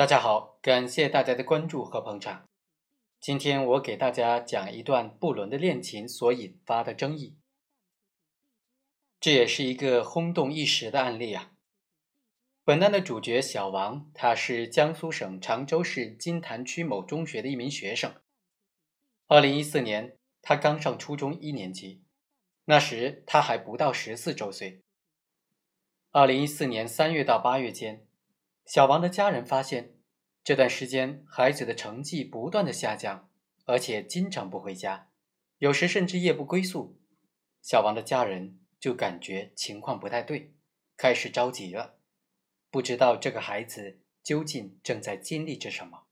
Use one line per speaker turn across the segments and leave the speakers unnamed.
大家好，感谢大家的关注和捧场。今天我给大家讲一段布伦的恋情所引发的争议，这也是一个轰动一时的案例啊。本案的主角小王，他是江苏省常州市金坛区某中学的一名学生。二零一四年，他刚上初中一年级，那时他还不到十四周岁。二零一四年三月到八月间。小王的家人发现，这段时间孩子的成绩不断的下降，而且经常不回家，有时甚至夜不归宿。小王的家人就感觉情况不太对，开始着急了，不知道这个孩子究竟正在经历着什么。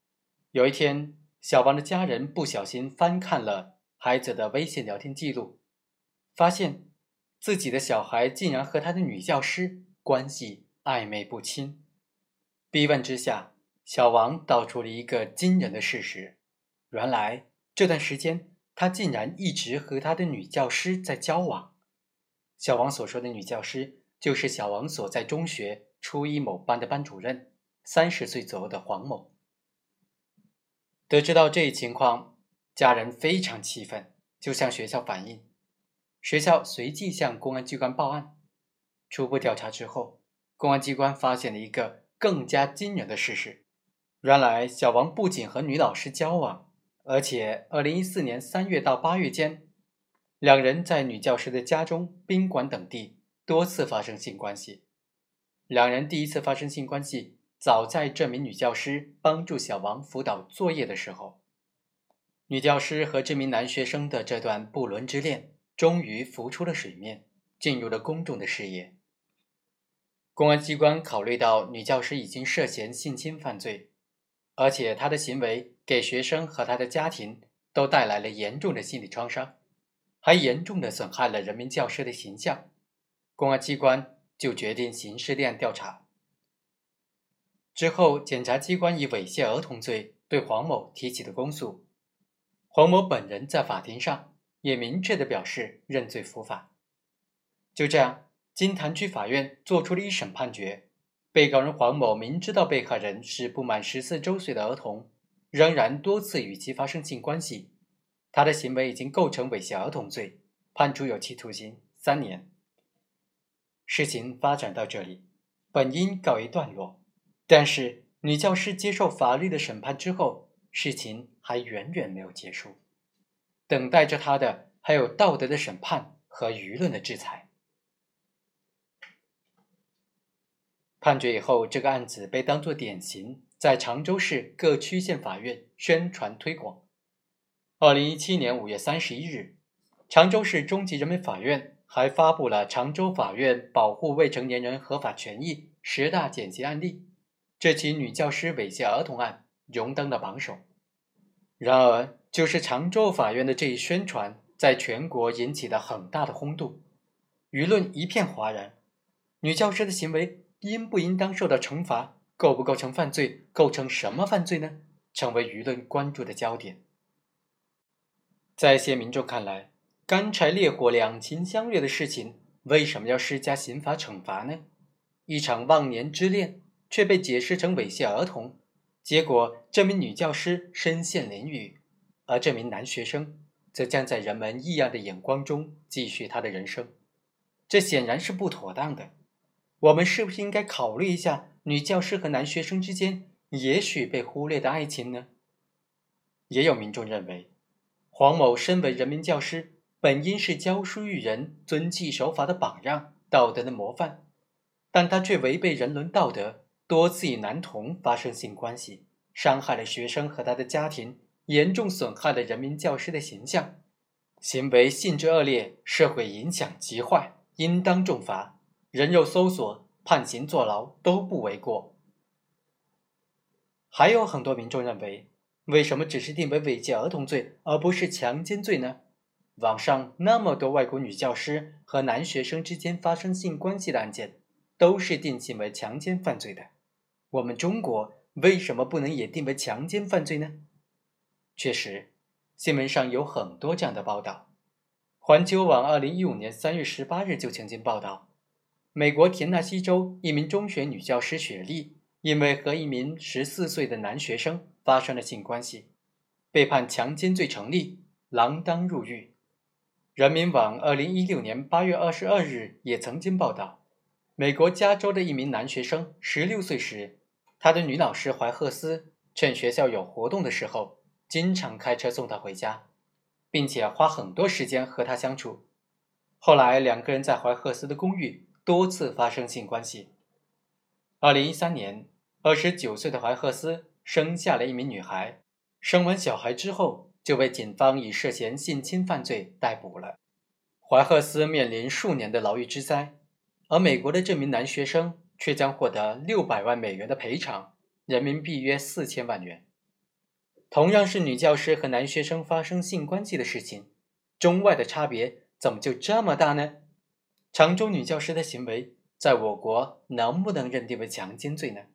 有一天，小王的家人不小心翻看了孩子的微信聊天记录，发现自己的小孩竟然和他的女教师关系暧昧不清。逼问之下，小王道出了一个惊人的事实：原来这段时间他竟然一直和他的女教师在交往。小王所说的女教师，就是小王所在中学初一某班的班主任，三十岁左右的黄某。得知到这一情况，家人非常气愤，就向学校反映。学校随即向公安机关报案。初步调查之后，公安机关发现了一个。更加惊人的事实，原来小王不仅和女老师交往，而且二零一四年三月到八月间，两人在女教师的家中、宾馆等地多次发生性关系。两人第一次发生性关系，早在这名女教师帮助小王辅导作业的时候。女教师和这名男学生的这段不伦之恋，终于浮出了水面，进入了公众的视野。公安机关考虑到女教师已经涉嫌性侵犯罪，而且她的行为给学生和他的家庭都带来了严重的心理创伤，还严重的损害了人民教师的形象，公安机关就决定刑事立案调查。之后，检察机关以猥亵儿童罪对黄某提起了公诉，黄某本人在法庭上也明确的表示认罪伏法。就这样。金坛区法院作出了一审判决，被告人黄某明知道被害人是不满十四周岁的儿童，仍然多次与其发生性关系，他的行为已经构成猥亵儿童罪，判处有期徒刑三年。事情发展到这里，本应告一段落，但是女教师接受法律的审判之后，事情还远远没有结束，等待着她的还有道德的审判和舆论的制裁。判决以后，这个案子被当作典型，在常州市各区县法院宣传推广。二零一七年五月三十一日，常州市中级人民法院还发布了《常州法院保护未成年人合法权益十大典型案例》，这起女教师猥亵儿童案荣登了榜首。然而，就是常州法院的这一宣传，在全国引起了很大的轰动，舆论一片哗然。女教师的行为。应不应当受到惩罚？构不构成犯罪？构成什么犯罪呢？成为舆论关注的焦点。在一些民众看来，干柴烈火、两情相悦的事情，为什么要施加刑法惩罚呢？一场忘年之恋却被解释成猥亵儿童，结果这名女教师身陷囹圄，而这名男学生则将在人们异样的眼光中继续他的人生，这显然是不妥当的。我们是不是应该考虑一下女教师和男学生之间也许被忽略的爱情呢？也有民众认为，黄某身为人民教师，本应是教书育人、遵纪守法的榜样、道德的模范，但他却违背人伦道德，多次与男童发生性关系，伤害了学生和他的家庭，严重损害了人民教师的形象，行为性质恶劣，社会影响极坏，应当重罚。人肉搜索、判刑坐牢都不为过。还有很多民众认为，为什么只是定为猥亵儿童罪，而不是强奸罪呢？网上那么多外国女教师和男学生之间发生性关系的案件，都是定性为强奸犯罪的。我们中国为什么不能也定为强奸犯罪呢？确实，新闻上有很多这样的报道。环球网二零一五年三月十八日就曾经报道。美国田纳西州一名中学女教师雪莉因为和一名十四岁的男学生发生了性关系，被判强奸罪成立，锒铛入狱。人民网二零一六年八月二十二日也曾经报道，美国加州的一名男学生十六岁时，他的女老师怀赫斯趁学校有活动的时候，经常开车送他回家，并且花很多时间和他相处。后来，两个人在怀赫斯的公寓多次发生性关系。二零一三年，二十九岁的怀赫斯生下了一名女孩。生完小孩之后，就被警方以涉嫌性侵犯罪逮捕了。怀赫斯面临数年的牢狱之灾，而美国的这名男学生却将获得六百万美元的赔偿，人民币约四千万元。同样是女教师和男学生发生性关系的事情，中外的差别怎么就这么大呢？常州女教师的行为。在我国能不能认定为强奸罪呢？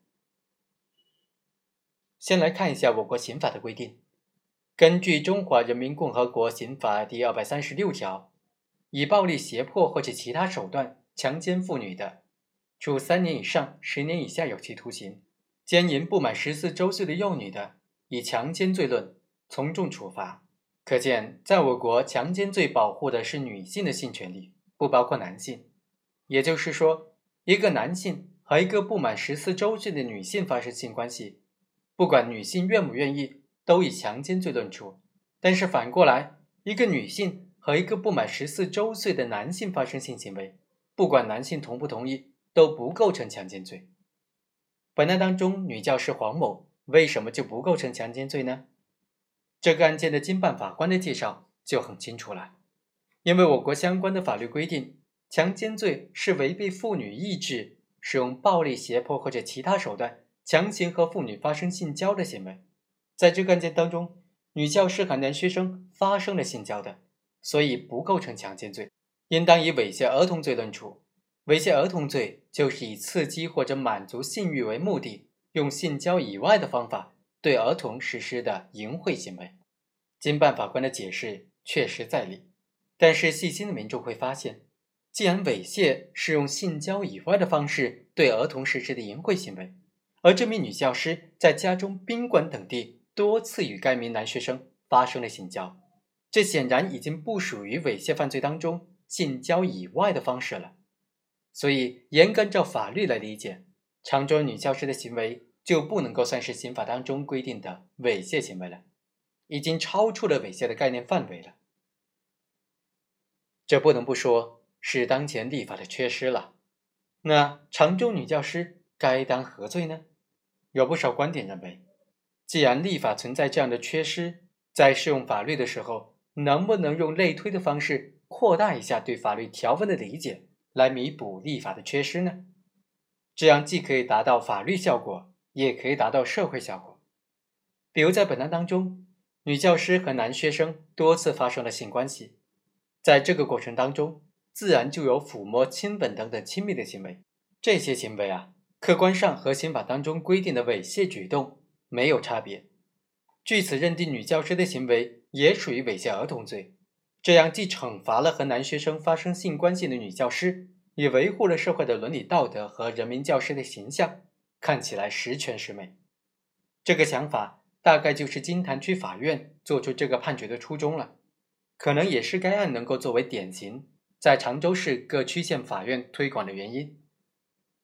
先来看一下我国刑法的规定。根据《中华人民共和国刑法》第二百三十六条，以暴力胁迫或者其他手段强奸妇女的，处三年以上十年以下有期徒刑；奸淫不满十四周岁的幼女的，以强奸罪论，从重处罚。可见，在我国，强奸罪保护的是女性的性权利，不包括男性。也就是说。一个男性和一个不满十四周岁的女性发生性关系，不管女性愿不愿意，都以强奸罪论处。但是反过来，一个女性和一个不满十四周岁的男性发生性行为，不管男性同不同意，都不构成强奸罪。本案当中，女教师黄某为什么就不构成强奸罪呢？这个案件的经办法官的介绍就很清楚了，因为我国相关的法律规定。强奸罪是违背妇女意志，使用暴力胁迫或者其他手段强行和妇女发生性交的行为。在这个案件当中，女教师和男学生发生了性交的，所以不构成强奸罪，应当以猥亵儿童罪论处。猥亵儿童罪就是以刺激或者满足性欲为目的，用性交以外的方法对儿童实施的淫秽行为。经办法官的解释确实在理，但是细心的民众会发现。既然猥亵是用性交以外的方式对儿童实施的淫秽行为，而这名女教师在家中、宾馆等地多次与该名男学生发生了性交，这显然已经不属于猥亵犯罪当中性交以外的方式了。所以，严格按照法律来理解，常州女教师的行为就不能够算是刑法当中规定的猥亵行为了，已经超出了猥亵的概念范围了。这不能不说。是当前立法的缺失了。那常州女教师该当何罪呢？有不少观点认为，既然立法存在这样的缺失，在适用法律的时候，能不能用类推的方式扩大一下对法律条文的理解，来弥补立法的缺失呢？这样既可以达到法律效果，也可以达到社会效果。比如在本案当中，女教师和男学生多次发生了性关系，在这个过程当中。自然就有抚摸、亲吻等等亲密的行为，这些行为啊，客观上和刑法当中规定的猥亵举动没有差别。据此认定，女教师的行为也属于猥亵儿童罪，这样既惩罚了和男学生发生性关系的女教师，也维护了社会的伦理道德和人民教师的形象，看起来十全十美。这个想法大概就是金坛区法院做出这个判决的初衷了，可能也是该案能够作为典型。在常州市各区县法院推广的原因，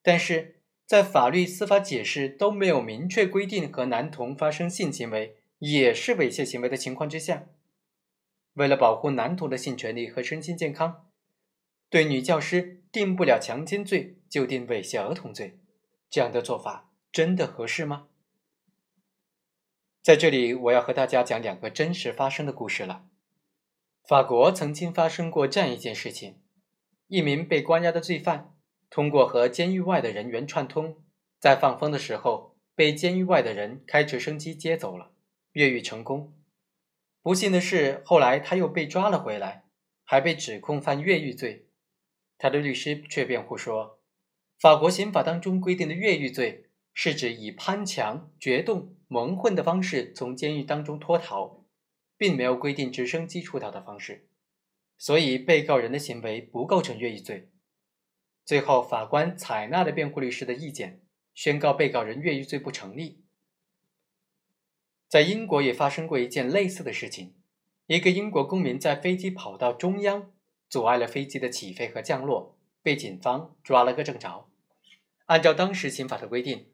但是在法律司法解释都没有明确规定和男童发生性行为也是猥亵行为的情况之下，为了保护男童的性权利和身心健康，对女教师定不了强奸罪就定猥亵儿童罪，这样的做法真的合适吗？在这里，我要和大家讲两个真实发生的故事了。法国曾经发生过这样一件事情：一名被关押的罪犯，通过和监狱外的人员串通，在放风的时候被监狱外的人开直升机接走了，越狱成功。不幸的是，后来他又被抓了回来，还被指控犯越狱罪。他的律师却辩护说，法国刑法当中规定的越狱罪，是指以攀墙、决斗、蒙混的方式从监狱当中脱逃。并没有规定直升机出逃的方式，所以被告人的行为不构成越狱罪。最后，法官采纳了辩护律师的意见，宣告被告人越狱罪不成立。在英国也发生过一件类似的事情，一个英国公民在飞机跑道中央阻碍了飞机的起飞和降落，被警方抓了个正着。按照当时刑法的规定，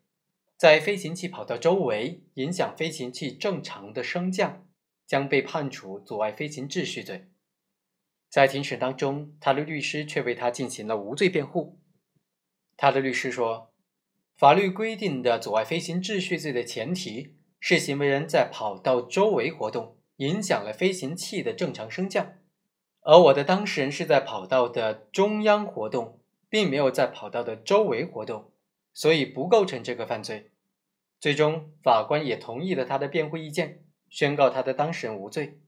在飞行器跑道周围影响飞行器正常的升降，将被判处阻碍飞行秩序罪。在庭审当中，他的律师却为他进行了无罪辩护。他的律师说，法律规定的阻碍飞行秩序罪的前提是行为人在跑道周围活动，影响了飞行器的正常升降，而我的当事人是在跑道的中央活动，并没有在跑道的周围活动，所以不构成这个犯罪。最终，法官也同意了他的辩护意见，宣告他的当事人无罪。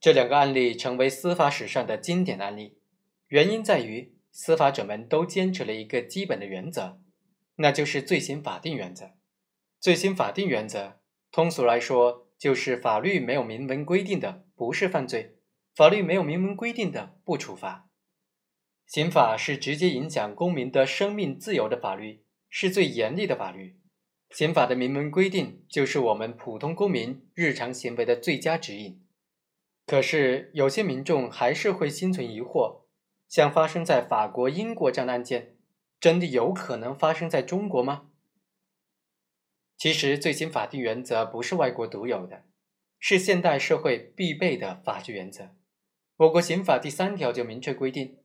这两个案例成为司法史上的经典案例，原因在于司法者们都坚持了一个基本的原则，那就是罪行法定原则。罪行法定原则，通俗来说，就是法律没有明文规定的不是犯罪，法律没有明文规定的不处罚。刑法是直接影响公民的生命自由的法律，是最严厉的法律。刑法的明文规定，就是我们普通公民日常行为的最佳指引。可是，有些民众还是会心存疑惑：像发生在法国、英国这样的案件，真的有可能发生在中国吗？其实，罪行法定原则不是外国独有的，是现代社会必备的法治原则。我国刑法第三条就明确规定，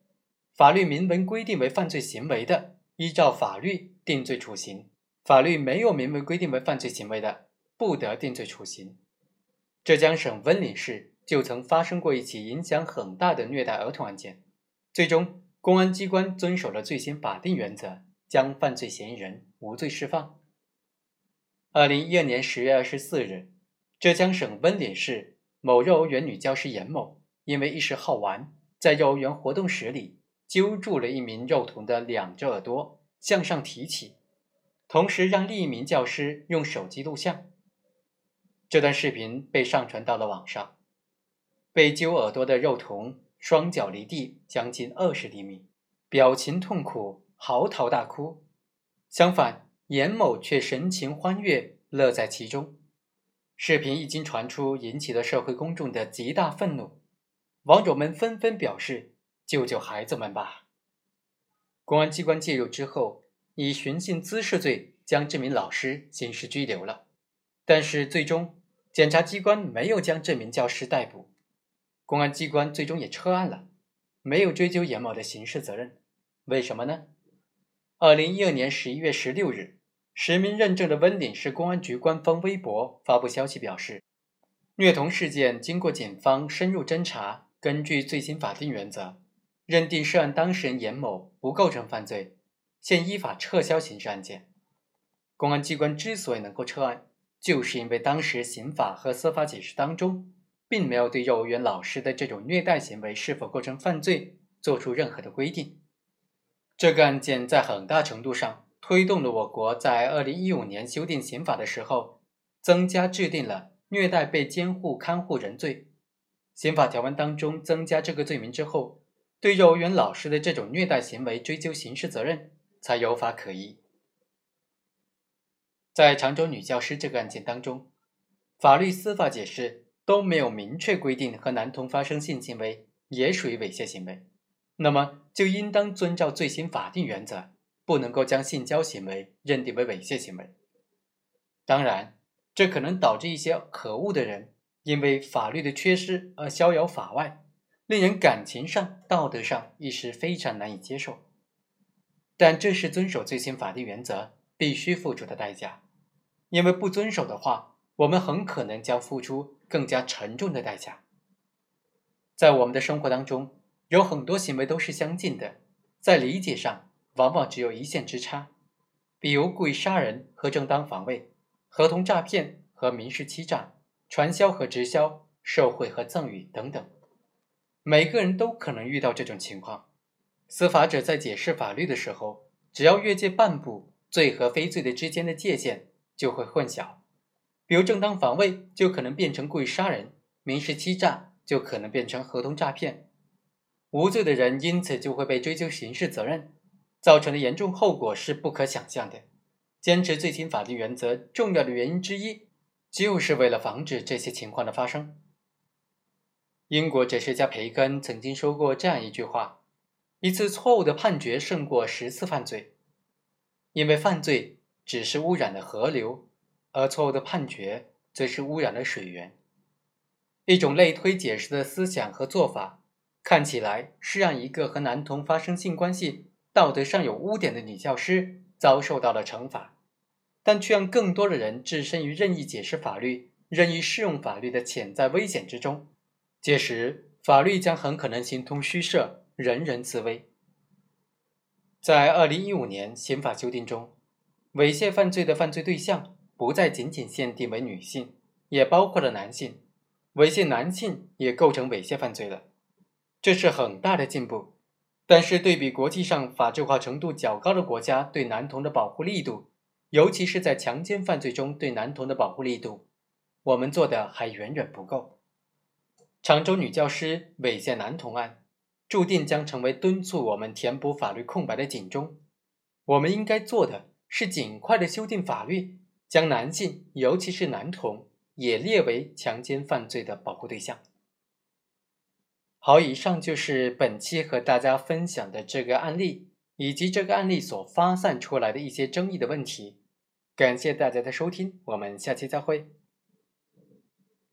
法律明文规定为犯罪行为的，依照法律定罪处刑；法律没有明文规定为犯罪行为的，不得定罪处刑。浙江省温岭市。就曾发生过一起影响很大的虐待儿童案件，最终公安机关遵守了罪行法定原则，将犯罪嫌疑人无罪释放。二零一二年十月二十四日，浙江省温岭市某幼儿园女教师严某因为一时好玩，在幼儿园活动室里揪住了一名幼童的两只耳朵，向上提起，同时让另一名教师用手机录像。这段视频被上传到了网上。被揪耳朵的肉童双脚离地将近二十厘米，表情痛苦，嚎啕大哭。相反，严某却神情欢悦，乐在其中。视频一经传出，引起了社会公众的极大愤怒，网友们纷纷表示：“救救孩子们吧！”公安机关介入之后，以寻衅滋事罪将这名老师刑事拘留了。但是，最终检察机关没有将这名教师逮捕。公安机关最终也撤案了，没有追究严某的刑事责任。为什么呢？二零一二年十一月十六日，实名认证的温岭市公安局官方微博发布消息表示，虐童事件经过警方深入侦查，根据罪行法定原则，认定涉案当事人严某不构成犯罪，现依法撤销刑事案件。公安机关之所以能够撤案，就是因为当时刑法和司法解释当中。并没有对幼儿园老师的这种虐待行为是否构成犯罪做出任何的规定。这个案件在很大程度上推动了我国在二零一五年修订刑法的时候，增加制定了虐待被监护看护人罪。刑法条文当中增加这个罪名之后，对幼儿园老师的这种虐待行为追究刑事责任才有法可依。在常州女教师这个案件当中，法律司法解释。都没有明确规定和男童发生性行为也属于猥亵行为，那么就应当遵照罪行法定原则，不能够将性交行为认定为猥亵行为。当然，这可能导致一些可恶的人因为法律的缺失而逍遥法外，令人感情上、道德上一时非常难以接受。但这是遵守最新法定原则必须付出的代价，因为不遵守的话，我们很可能将付出。更加沉重的代价，在我们的生活当中，有很多行为都是相近的，在理解上往往只有一线之差。比如故意杀人和正当防卫，合同诈骗和民事欺诈，传销和直销，受贿和赠与等等。每个人都可能遇到这种情况。司法者在解释法律的时候，只要越界半步，罪和非罪的之间的界限就会混淆。比如正当防卫就可能变成故意杀人，民事欺诈就可能变成合同诈骗，无罪的人因此就会被追究刑事责任，造成的严重后果是不可想象的。坚持罪行法律原则重要的原因之一，就是为了防止这些情况的发生。英国哲学家培根曾经说过这样一句话：“一次错误的判决胜过十次犯罪，因为犯罪只是污染了河流，而错误的判决则是污染了水源。”一种类推解释的思想和做法，看起来是让一个和男童发生性关系、道德上有污点的女教师遭受到了惩罚，但却让更多的人置身于任意解释法律、任意适用法律的潜在危险之中。届时，法律将很可能形同虚设，人人自危。在二零一五年刑法修订中，猥亵犯罪的犯罪对象不再仅仅限定为女性，也包括了男性。猥亵男性也构成猥亵犯罪了，这是很大的进步。但是对比国际上法制化程度较高的国家对男童的保护力度，尤其是在强奸犯罪中对男童的保护力度，我们做的还远远不够。常州女教师猥亵男童案，注定将成为敦促我们填补法律空白的警钟。我们应该做的是尽快的修订法律，将男性，尤其是男童。也列为强奸犯罪的保护对象。好，以上就是本期和大家分享的这个案例，以及这个案例所发散出来的一些争议的问题。感谢大家的收听，我们下期再会。